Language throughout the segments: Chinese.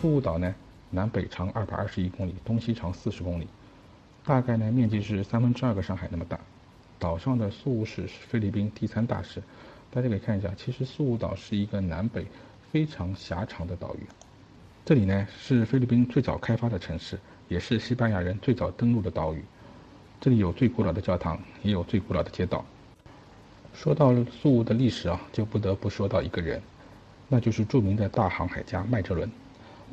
宿务岛呢，南北长二百二十一公里，东西长四十公里，大概呢面积是三分之二个上海那么大。岛上的宿务市是菲律宾第三大市。大家可以看一下，其实宿务岛是一个南北非常狭长的岛屿。这里呢是菲律宾最早开发的城市，也是西班牙人最早登陆的岛屿。这里有最古老的教堂，也有最古老的街道。说到宿务的历史啊，就不得不说到一个人，那就是著名的大航海家麦哲伦。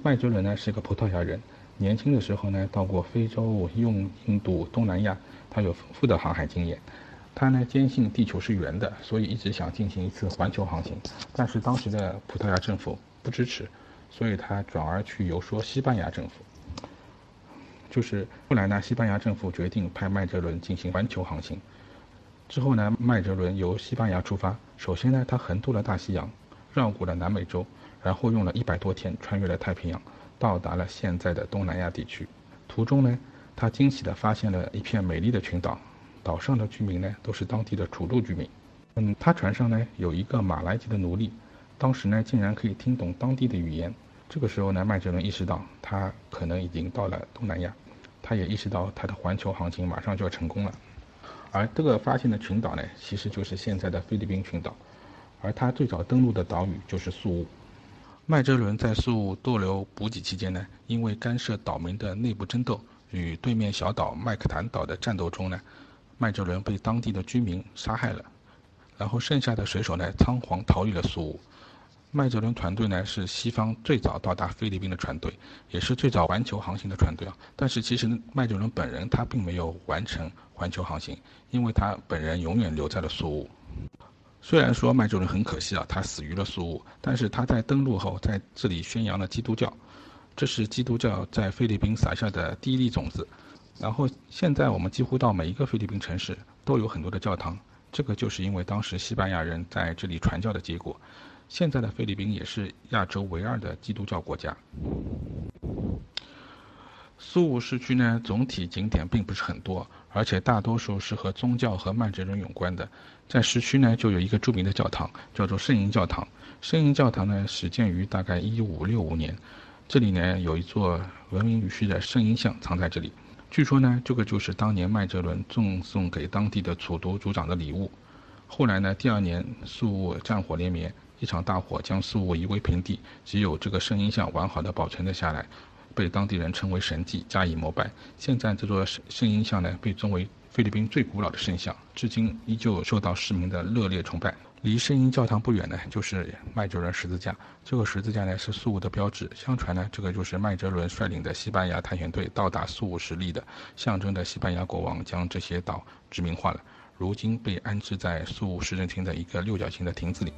麦哲伦呢是个葡萄牙人，年轻的时候呢到过非洲、用印度、东南亚，他有丰富的航海经验。他呢坚信地球是圆的，所以一直想进行一次环球航行，但是当时的葡萄牙政府不支持，所以他转而去游说西班牙政府。就是后来呢，西班牙政府决定派麦哲伦进行环球航行。之后呢，麦哲伦由西班牙出发，首先呢，他横渡了大西洋，绕过了南美洲，然后用了一百多天穿越了太平洋，到达了现在的东南亚地区。途中呢，他惊喜地发现了一片美丽的群岛。岛上的居民呢，都是当地的土著居民。嗯，他船上呢有一个马来籍的奴隶，当时呢竟然可以听懂当地的语言。这个时候呢，麦哲伦意识到他可能已经到了东南亚，他也意识到他的环球航行马上就要成功了。而这个发现的群岛呢，其实就是现在的菲律宾群岛，而他最早登陆的岛屿就是宿务。麦哲伦在宿务逗留补给期间呢，因为干涉岛民的内部争斗，与对面小岛麦克坦岛的战斗中呢。麦哲伦被当地的居民杀害了，然后剩下的水手呢仓皇逃离了苏务。麦哲伦团队呢是西方最早到达菲律宾的船队，也是最早环球航行的船队啊。但是其实麦哲伦本人他并没有完成环球航行，因为他本人永远留在了苏务。虽然说麦哲伦很可惜啊，他死于了苏务，但是他在登陆后在这里宣扬了基督教，这是基督教在菲律宾撒下的第一粒种子。然后现在我们几乎到每一个菲律宾城市都有很多的教堂，这个就是因为当时西班牙人在这里传教的结果。现在的菲律宾也是亚洲唯二的基督教国家。苏武市区呢，总体景点并不是很多，而且大多数是和宗教和曼哲伦有关的。在市区呢，就有一个著名的教堂，叫做圣婴教堂。圣婴教堂呢，始建于大概一五六五年，这里呢有一座闻名于世的圣婴像藏在这里。据说呢，这个就是当年麦哲伦赠送给当地的楚族族长的礼物。后来呢，第二年苏武战火连绵，一场大火将苏武夷为平地，只有这个圣婴像完好的保存了下来，被当地人称为神迹，加以膜拜。现在这座圣圣婴像呢，被尊为菲律宾最古老的圣像，至今依旧受到市民的热烈崇拜。离圣婴教堂不远呢，就是麦哲伦十字架。这个十字架呢是苏武的标志。相传呢，这个就是麦哲伦率领的西班牙探险队到达苏武时立的，象征着西班牙国王将这些岛殖民化了。如今被安置在苏武市政厅的一个六角形的亭子里。